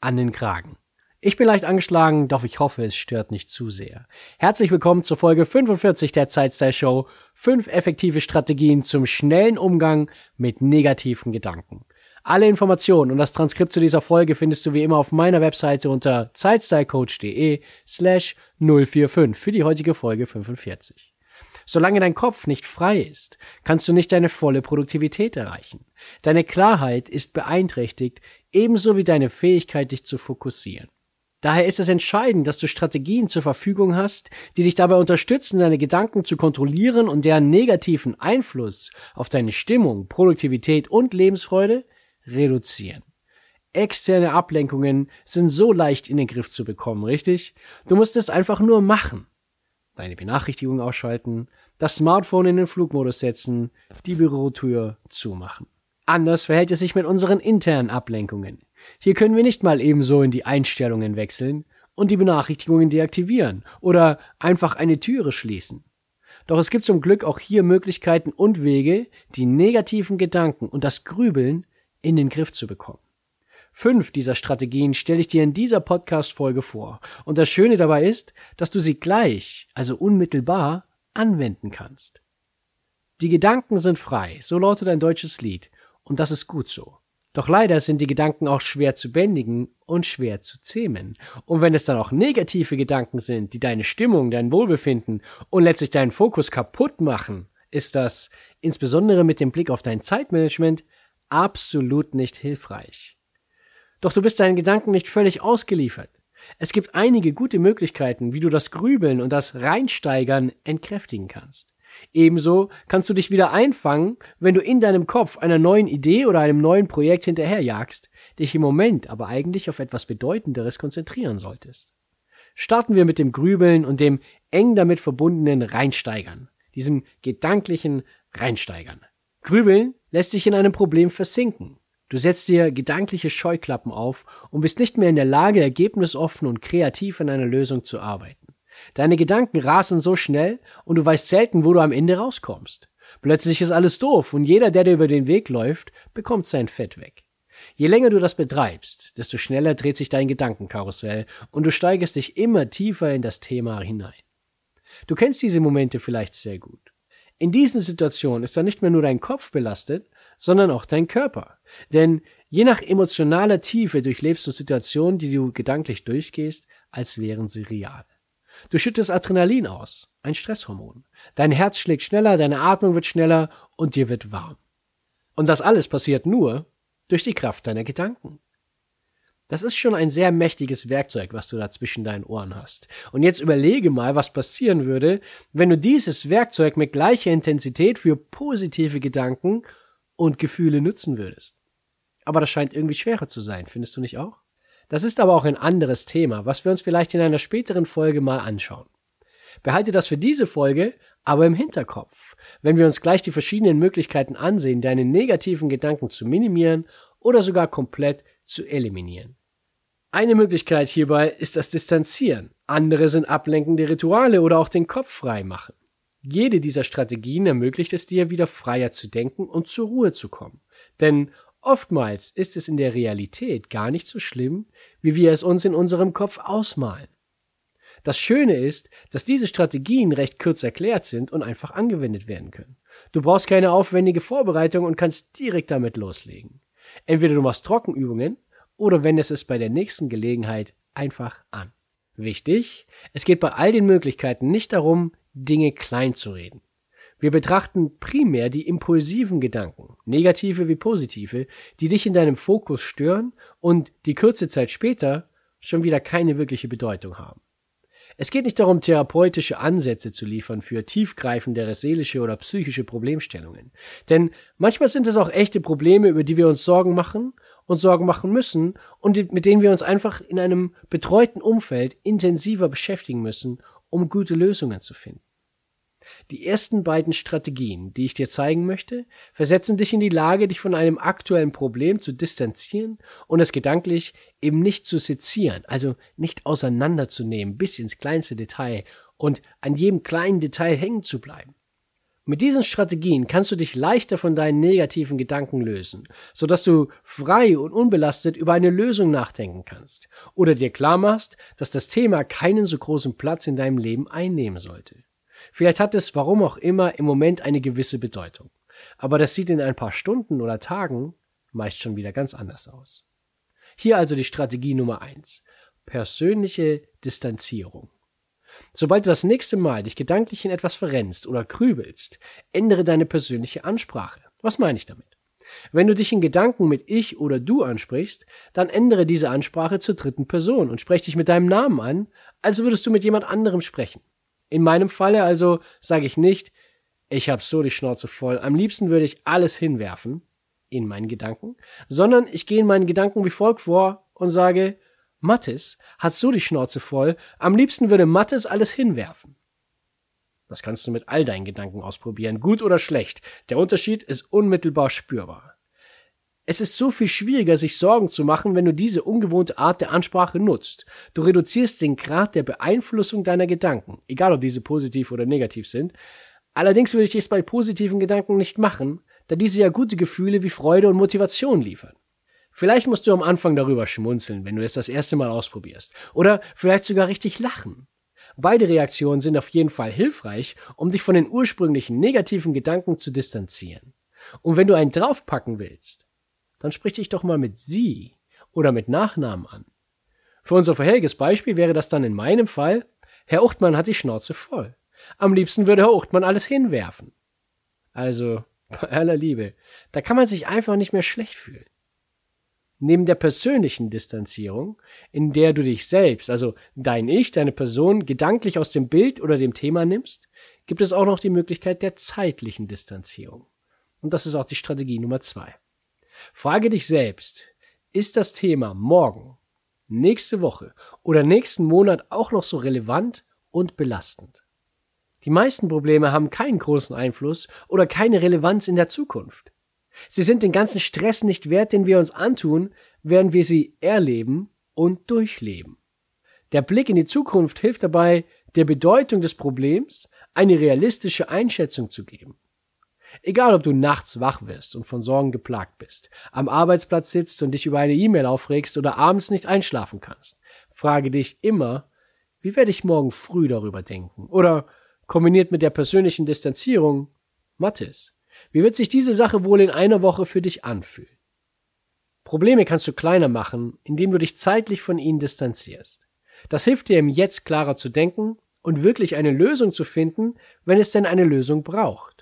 an den Kragen. Ich bin leicht angeschlagen, doch ich hoffe, es stört nicht zu sehr. Herzlich willkommen zur Folge 45 der Zeitstyle Show. Fünf effektive Strategien zum schnellen Umgang mit negativen Gedanken. Alle Informationen und das Transkript zu dieser Folge findest du wie immer auf meiner Webseite unter zeitstylecoach.de slash 045 für die heutige Folge 45. Solange dein Kopf nicht frei ist, kannst du nicht deine volle Produktivität erreichen. Deine Klarheit ist beeinträchtigt, ebenso wie deine Fähigkeit, dich zu fokussieren. Daher ist es entscheidend, dass du Strategien zur Verfügung hast, die dich dabei unterstützen, deine Gedanken zu kontrollieren und deren negativen Einfluss auf deine Stimmung, Produktivität und Lebensfreude reduzieren. Externe Ablenkungen sind so leicht in den Griff zu bekommen, richtig? Du musst es einfach nur machen. Deine Benachrichtigung ausschalten, das Smartphone in den Flugmodus setzen, die Bürotür zumachen. Anders verhält es sich mit unseren internen Ablenkungen. Hier können wir nicht mal ebenso in die Einstellungen wechseln und die Benachrichtigungen deaktivieren oder einfach eine Türe schließen. Doch es gibt zum Glück auch hier Möglichkeiten und Wege, die negativen Gedanken und das Grübeln in den Griff zu bekommen. Fünf dieser Strategien stelle ich dir in dieser Podcast-Folge vor. Und das Schöne dabei ist, dass du sie gleich, also unmittelbar, anwenden kannst. Die Gedanken sind frei, so lautet ein deutsches Lied. Und das ist gut so. Doch leider sind die Gedanken auch schwer zu bändigen und schwer zu zähmen. Und wenn es dann auch negative Gedanken sind, die deine Stimmung, dein Wohlbefinden und letztlich deinen Fokus kaputt machen, ist das, insbesondere mit dem Blick auf dein Zeitmanagement, absolut nicht hilfreich. Doch du bist deinen Gedanken nicht völlig ausgeliefert. Es gibt einige gute Möglichkeiten, wie du das Grübeln und das Reinsteigern entkräftigen kannst. Ebenso kannst du dich wieder einfangen, wenn du in deinem Kopf einer neuen Idee oder einem neuen Projekt hinterherjagst, dich im Moment aber eigentlich auf etwas Bedeutenderes konzentrieren solltest. Starten wir mit dem Grübeln und dem eng damit verbundenen Reinsteigern, diesem gedanklichen Reinsteigern. Grübeln lässt dich in einem Problem versinken. Du setzt dir gedankliche Scheuklappen auf und bist nicht mehr in der Lage, ergebnisoffen und kreativ an einer Lösung zu arbeiten. Deine Gedanken rasen so schnell und du weißt selten, wo du am Ende rauskommst. Plötzlich ist alles doof und jeder, der dir über den Weg läuft, bekommt sein Fett weg. Je länger du das betreibst, desto schneller dreht sich dein Gedankenkarussell und du steigerst dich immer tiefer in das Thema hinein. Du kennst diese Momente vielleicht sehr gut. In diesen Situationen ist dann nicht mehr nur dein Kopf belastet, sondern auch dein Körper. Denn je nach emotionaler Tiefe durchlebst du Situationen, die du gedanklich durchgehst, als wären sie real. Du schüttest Adrenalin aus, ein Stresshormon. Dein Herz schlägt schneller, deine Atmung wird schneller und dir wird warm. Und das alles passiert nur durch die Kraft deiner Gedanken. Das ist schon ein sehr mächtiges Werkzeug, was du da zwischen deinen Ohren hast. Und jetzt überlege mal, was passieren würde, wenn du dieses Werkzeug mit gleicher Intensität für positive Gedanken und Gefühle nutzen würdest. Aber das scheint irgendwie schwerer zu sein, findest du nicht auch? Das ist aber auch ein anderes Thema, was wir uns vielleicht in einer späteren Folge mal anschauen. Behalte das für diese Folge aber im Hinterkopf, wenn wir uns gleich die verschiedenen Möglichkeiten ansehen, deine negativen Gedanken zu minimieren oder sogar komplett zu eliminieren. Eine Möglichkeit hierbei ist das Distanzieren. Andere sind ablenkende Rituale oder auch den Kopf frei machen. Jede dieser Strategien ermöglicht es dir, wieder freier zu denken und zur Ruhe zu kommen. Denn Oftmals ist es in der Realität gar nicht so schlimm, wie wir es uns in unserem Kopf ausmalen. Das Schöne ist, dass diese Strategien recht kurz erklärt sind und einfach angewendet werden können. Du brauchst keine aufwendige Vorbereitung und kannst direkt damit loslegen. Entweder du machst Trockenübungen oder wendest es bei der nächsten Gelegenheit einfach an. Wichtig, es geht bei all den Möglichkeiten nicht darum, Dinge klein zu reden. Wir betrachten primär die impulsiven Gedanken, negative wie positive, die dich in deinem Fokus stören und die kurze Zeit später schon wieder keine wirkliche Bedeutung haben. Es geht nicht darum, therapeutische Ansätze zu liefern für tiefgreifendere seelische oder psychische Problemstellungen. Denn manchmal sind es auch echte Probleme, über die wir uns Sorgen machen uns Sorgen machen müssen und mit denen wir uns einfach in einem betreuten Umfeld intensiver beschäftigen müssen, um gute Lösungen zu finden. Die ersten beiden Strategien, die ich dir zeigen möchte, versetzen dich in die Lage, dich von einem aktuellen Problem zu distanzieren und es gedanklich eben nicht zu sezieren, also nicht auseinanderzunehmen bis ins kleinste Detail und an jedem kleinen Detail hängen zu bleiben. Mit diesen Strategien kannst du dich leichter von deinen negativen Gedanken lösen, sodass du frei und unbelastet über eine Lösung nachdenken kannst oder dir klar machst, dass das Thema keinen so großen Platz in deinem Leben einnehmen sollte. Vielleicht hat es, warum auch immer, im Moment eine gewisse Bedeutung. Aber das sieht in ein paar Stunden oder Tagen meist schon wieder ganz anders aus. Hier also die Strategie Nummer eins: Persönliche Distanzierung. Sobald du das nächste Mal dich gedanklich in etwas verrennst oder grübelst, ändere deine persönliche Ansprache. Was meine ich damit? Wenn du dich in Gedanken mit ich oder du ansprichst, dann ändere diese Ansprache zur dritten Person und sprech dich mit deinem Namen an, als würdest du mit jemand anderem sprechen. In meinem Falle also sage ich nicht, ich hab so die Schnauze voll, am liebsten würde ich alles hinwerfen in meinen Gedanken, sondern ich gehe in meinen Gedanken wie folgt vor und sage, Mattes hat so die Schnauze voll, am liebsten würde Mattes alles hinwerfen. Das kannst du mit all deinen Gedanken ausprobieren, gut oder schlecht. Der Unterschied ist unmittelbar spürbar. Es ist so viel schwieriger, sich Sorgen zu machen, wenn du diese ungewohnte Art der Ansprache nutzt. Du reduzierst den Grad der Beeinflussung deiner Gedanken, egal ob diese positiv oder negativ sind. Allerdings würde ich es bei positiven Gedanken nicht machen, da diese ja gute Gefühle wie Freude und Motivation liefern. Vielleicht musst du am Anfang darüber schmunzeln, wenn du es das erste Mal ausprobierst. Oder vielleicht sogar richtig lachen. Beide Reaktionen sind auf jeden Fall hilfreich, um dich von den ursprünglichen negativen Gedanken zu distanzieren. Und wenn du einen draufpacken willst, dann sprich dich doch mal mit sie oder mit Nachnamen an. Für unser vorheriges Beispiel wäre das dann in meinem Fall, Herr Uchtmann hat die Schnauze voll. Am liebsten würde Herr Uchtmann alles hinwerfen. Also, bei aller Liebe, da kann man sich einfach nicht mehr schlecht fühlen. Neben der persönlichen Distanzierung, in der du dich selbst, also dein Ich, deine Person, gedanklich aus dem Bild oder dem Thema nimmst, gibt es auch noch die Möglichkeit der zeitlichen Distanzierung. Und das ist auch die Strategie Nummer zwei. Frage dich selbst, ist das Thema morgen, nächste Woche oder nächsten Monat auch noch so relevant und belastend? Die meisten Probleme haben keinen großen Einfluss oder keine Relevanz in der Zukunft. Sie sind den ganzen Stress nicht wert, den wir uns antun, während wir sie erleben und durchleben. Der Blick in die Zukunft hilft dabei, der Bedeutung des Problems eine realistische Einschätzung zu geben. Egal, ob du nachts wach wirst und von Sorgen geplagt bist, am Arbeitsplatz sitzt und dich über eine E-Mail aufregst oder abends nicht einschlafen kannst, frage dich immer, wie werde ich morgen früh darüber denken? Oder kombiniert mit der persönlichen Distanzierung, Mathis, wie wird sich diese Sache wohl in einer Woche für dich anfühlen? Probleme kannst du kleiner machen, indem du dich zeitlich von ihnen distanzierst. Das hilft dir im Jetzt klarer zu denken und wirklich eine Lösung zu finden, wenn es denn eine Lösung braucht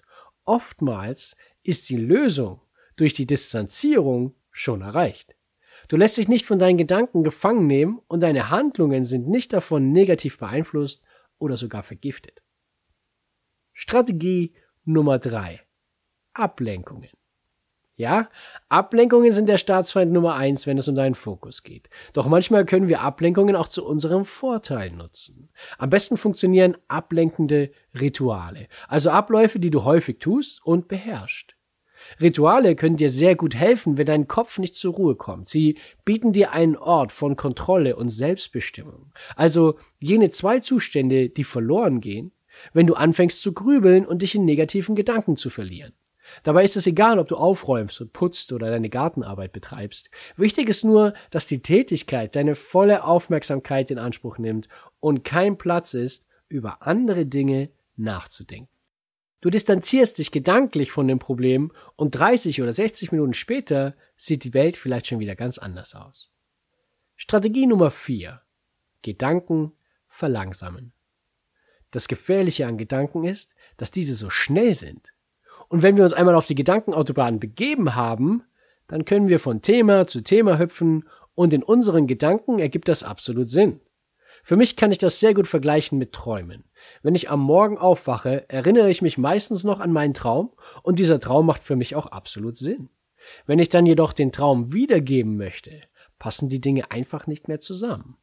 oftmals ist die Lösung durch die Distanzierung schon erreicht. Du lässt dich nicht von deinen Gedanken gefangen nehmen und deine Handlungen sind nicht davon negativ beeinflusst oder sogar vergiftet. Strategie Nummer drei: Ablenkungen. Ja, Ablenkungen sind der Staatsfeind Nummer eins, wenn es um deinen Fokus geht. Doch manchmal können wir Ablenkungen auch zu unserem Vorteil nutzen. Am besten funktionieren ablenkende Rituale, also Abläufe, die du häufig tust und beherrschst. Rituale können dir sehr gut helfen, wenn dein Kopf nicht zur Ruhe kommt. Sie bieten dir einen Ort von Kontrolle und Selbstbestimmung. Also jene zwei Zustände, die verloren gehen, wenn du anfängst zu grübeln und dich in negativen Gedanken zu verlieren. Dabei ist es egal, ob du aufräumst und putzt oder deine Gartenarbeit betreibst. Wichtig ist nur, dass die Tätigkeit deine volle Aufmerksamkeit in Anspruch nimmt und kein Platz ist, über andere Dinge nachzudenken. Du distanzierst dich gedanklich von dem Problem und 30 oder 60 Minuten später sieht die Welt vielleicht schon wieder ganz anders aus. Strategie Nummer 4. Gedanken verlangsamen. Das Gefährliche an Gedanken ist, dass diese so schnell sind, und wenn wir uns einmal auf die Gedankenautobahn begeben haben, dann können wir von Thema zu Thema hüpfen und in unseren Gedanken ergibt das absolut Sinn. Für mich kann ich das sehr gut vergleichen mit Träumen. Wenn ich am Morgen aufwache, erinnere ich mich meistens noch an meinen Traum und dieser Traum macht für mich auch absolut Sinn. Wenn ich dann jedoch den Traum wiedergeben möchte, passen die Dinge einfach nicht mehr zusammen.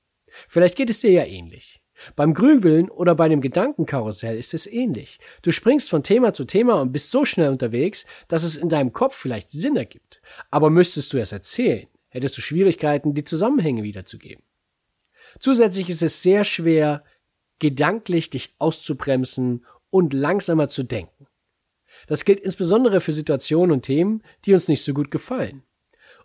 Vielleicht geht es dir ja ähnlich. Beim Grübeln oder bei dem Gedankenkarussell ist es ähnlich. Du springst von Thema zu Thema und bist so schnell unterwegs, dass es in deinem Kopf vielleicht Sinn ergibt. Aber müsstest du es erzählen, hättest du Schwierigkeiten, die Zusammenhänge wiederzugeben. Zusätzlich ist es sehr schwer, gedanklich dich auszubremsen und langsamer zu denken. Das gilt insbesondere für Situationen und Themen, die uns nicht so gut gefallen.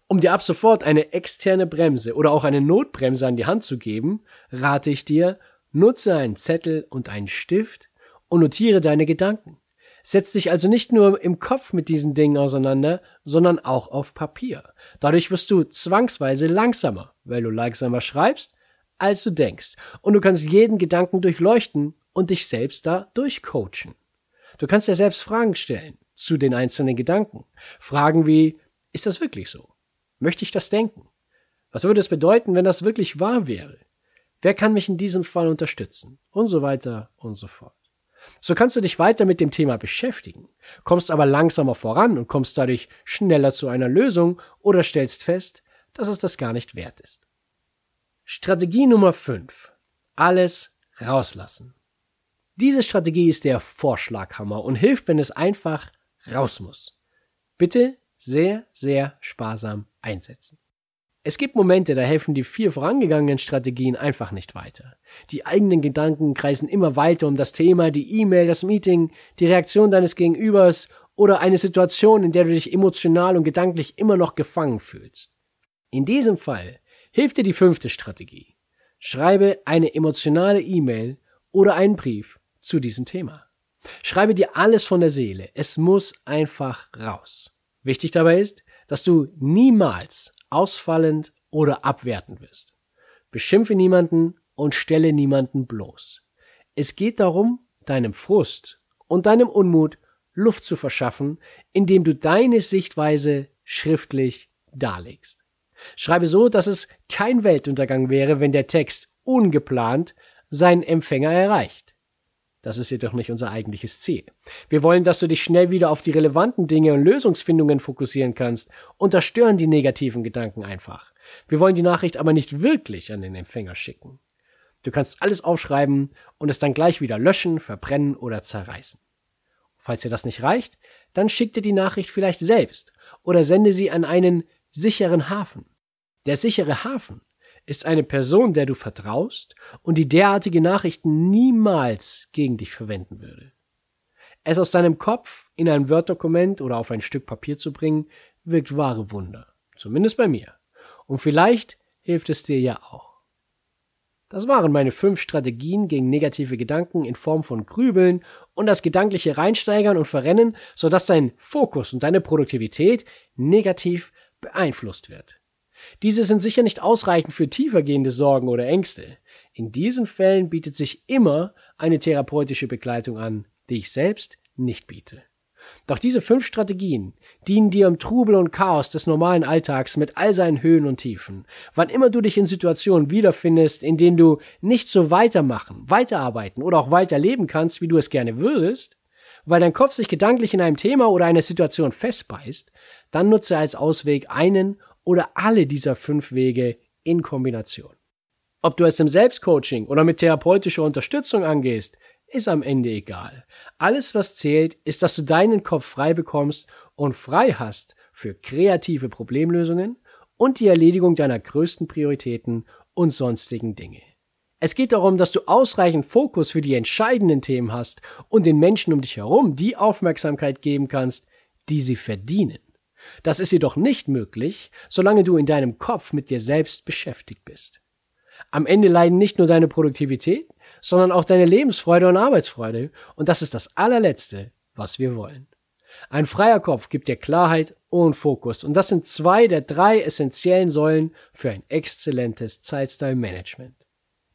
Um dir ab sofort eine externe Bremse oder auch eine Notbremse an die Hand zu geben, rate ich dir, nutze einen Zettel und einen Stift und notiere deine Gedanken. Setz dich also nicht nur im Kopf mit diesen Dingen auseinander, sondern auch auf Papier. Dadurch wirst du zwangsweise langsamer, weil du langsamer schreibst, als du denkst. Und du kannst jeden Gedanken durchleuchten und dich selbst da durchcoachen. Du kannst dir selbst Fragen stellen zu den einzelnen Gedanken. Fragen wie, ist das wirklich so? Möchte ich das denken? Was würde es bedeuten, wenn das wirklich wahr wäre? Wer kann mich in diesem Fall unterstützen? Und so weiter und so fort. So kannst du dich weiter mit dem Thema beschäftigen, kommst aber langsamer voran und kommst dadurch schneller zu einer Lösung oder stellst fest, dass es das gar nicht wert ist. Strategie Nummer 5. Alles rauslassen. Diese Strategie ist der Vorschlaghammer und hilft, wenn es einfach raus muss. Bitte sehr, sehr sparsam einsetzen. Es gibt Momente, da helfen die vier vorangegangenen Strategien einfach nicht weiter. Die eigenen Gedanken kreisen immer weiter um das Thema, die E-Mail, das Meeting, die Reaktion deines Gegenübers oder eine Situation, in der du dich emotional und gedanklich immer noch gefangen fühlst. In diesem Fall hilft dir die fünfte Strategie. Schreibe eine emotionale E-Mail oder einen Brief zu diesem Thema. Schreibe dir alles von der Seele. Es muss einfach raus. Wichtig dabei ist, dass du niemals ausfallend oder abwertend wirst. Beschimpfe niemanden und stelle niemanden bloß. Es geht darum, deinem Frust und deinem Unmut Luft zu verschaffen, indem du deine Sichtweise schriftlich darlegst. Schreibe so, dass es kein Weltuntergang wäre, wenn der Text ungeplant seinen Empfänger erreicht. Das ist jedoch nicht unser eigentliches Ziel. Wir wollen, dass du dich schnell wieder auf die relevanten Dinge und Lösungsfindungen fokussieren kannst und das stören die negativen Gedanken einfach. Wir wollen die Nachricht aber nicht wirklich an den Empfänger schicken. Du kannst alles aufschreiben und es dann gleich wieder löschen, verbrennen oder zerreißen. Falls dir das nicht reicht, dann schick dir die Nachricht vielleicht selbst oder sende sie an einen sicheren Hafen. Der sichere Hafen ist eine Person, der du vertraust und die derartige Nachrichten niemals gegen dich verwenden würde. Es aus deinem Kopf in ein Word-Dokument oder auf ein Stück Papier zu bringen, wirkt wahre Wunder. Zumindest bei mir. Und vielleicht hilft es dir ja auch. Das waren meine fünf Strategien gegen negative Gedanken in Form von Grübeln und das gedankliche Reinsteigern und Verrennen, sodass dein Fokus und deine Produktivität negativ beeinflusst wird. Diese sind sicher nicht ausreichend für tiefergehende Sorgen oder Ängste. In diesen Fällen bietet sich immer eine therapeutische Begleitung an, die ich selbst nicht biete. Doch diese fünf Strategien dienen dir im Trubel und Chaos des normalen Alltags mit all seinen Höhen und Tiefen. Wann immer du dich in Situationen wiederfindest, in denen du nicht so weitermachen, weiterarbeiten oder auch weiterleben kannst, wie du es gerne würdest, weil dein Kopf sich gedanklich in einem Thema oder einer Situation festbeißt, dann nutze als Ausweg einen oder alle dieser fünf Wege in Kombination. Ob du es im Selbstcoaching oder mit therapeutischer Unterstützung angehst, ist am Ende egal. Alles, was zählt, ist, dass du deinen Kopf frei bekommst und frei hast für kreative Problemlösungen und die Erledigung deiner größten Prioritäten und sonstigen Dinge. Es geht darum, dass du ausreichend Fokus für die entscheidenden Themen hast und den Menschen um dich herum die Aufmerksamkeit geben kannst, die sie verdienen. Das ist jedoch nicht möglich, solange du in deinem Kopf mit dir selbst beschäftigt bist. Am Ende leiden nicht nur deine Produktivität, sondern auch deine Lebensfreude und Arbeitsfreude, und das ist das allerletzte, was wir wollen. Ein freier Kopf gibt dir Klarheit und Fokus, und das sind zwei der drei essentiellen Säulen für ein exzellentes Zeitstyle-Management.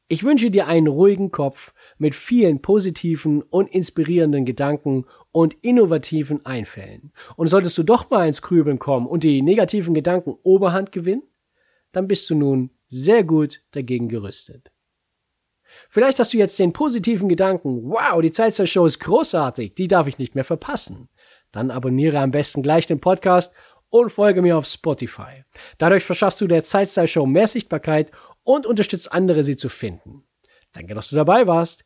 Ich wünsche dir einen ruhigen Kopf mit vielen positiven und inspirierenden Gedanken und innovativen Einfällen. Und solltest du doch mal ins Grübeln kommen und die negativen Gedanken Oberhand gewinnen, dann bist du nun sehr gut dagegen gerüstet. Vielleicht hast du jetzt den positiven Gedanken, wow, die Zeitzeitshow ist großartig, die darf ich nicht mehr verpassen. Dann abonniere am besten gleich den Podcast und folge mir auf Spotify. Dadurch verschaffst du der Zeitstyle Show mehr Sichtbarkeit und unterstützt andere, sie zu finden. Danke, dass du dabei warst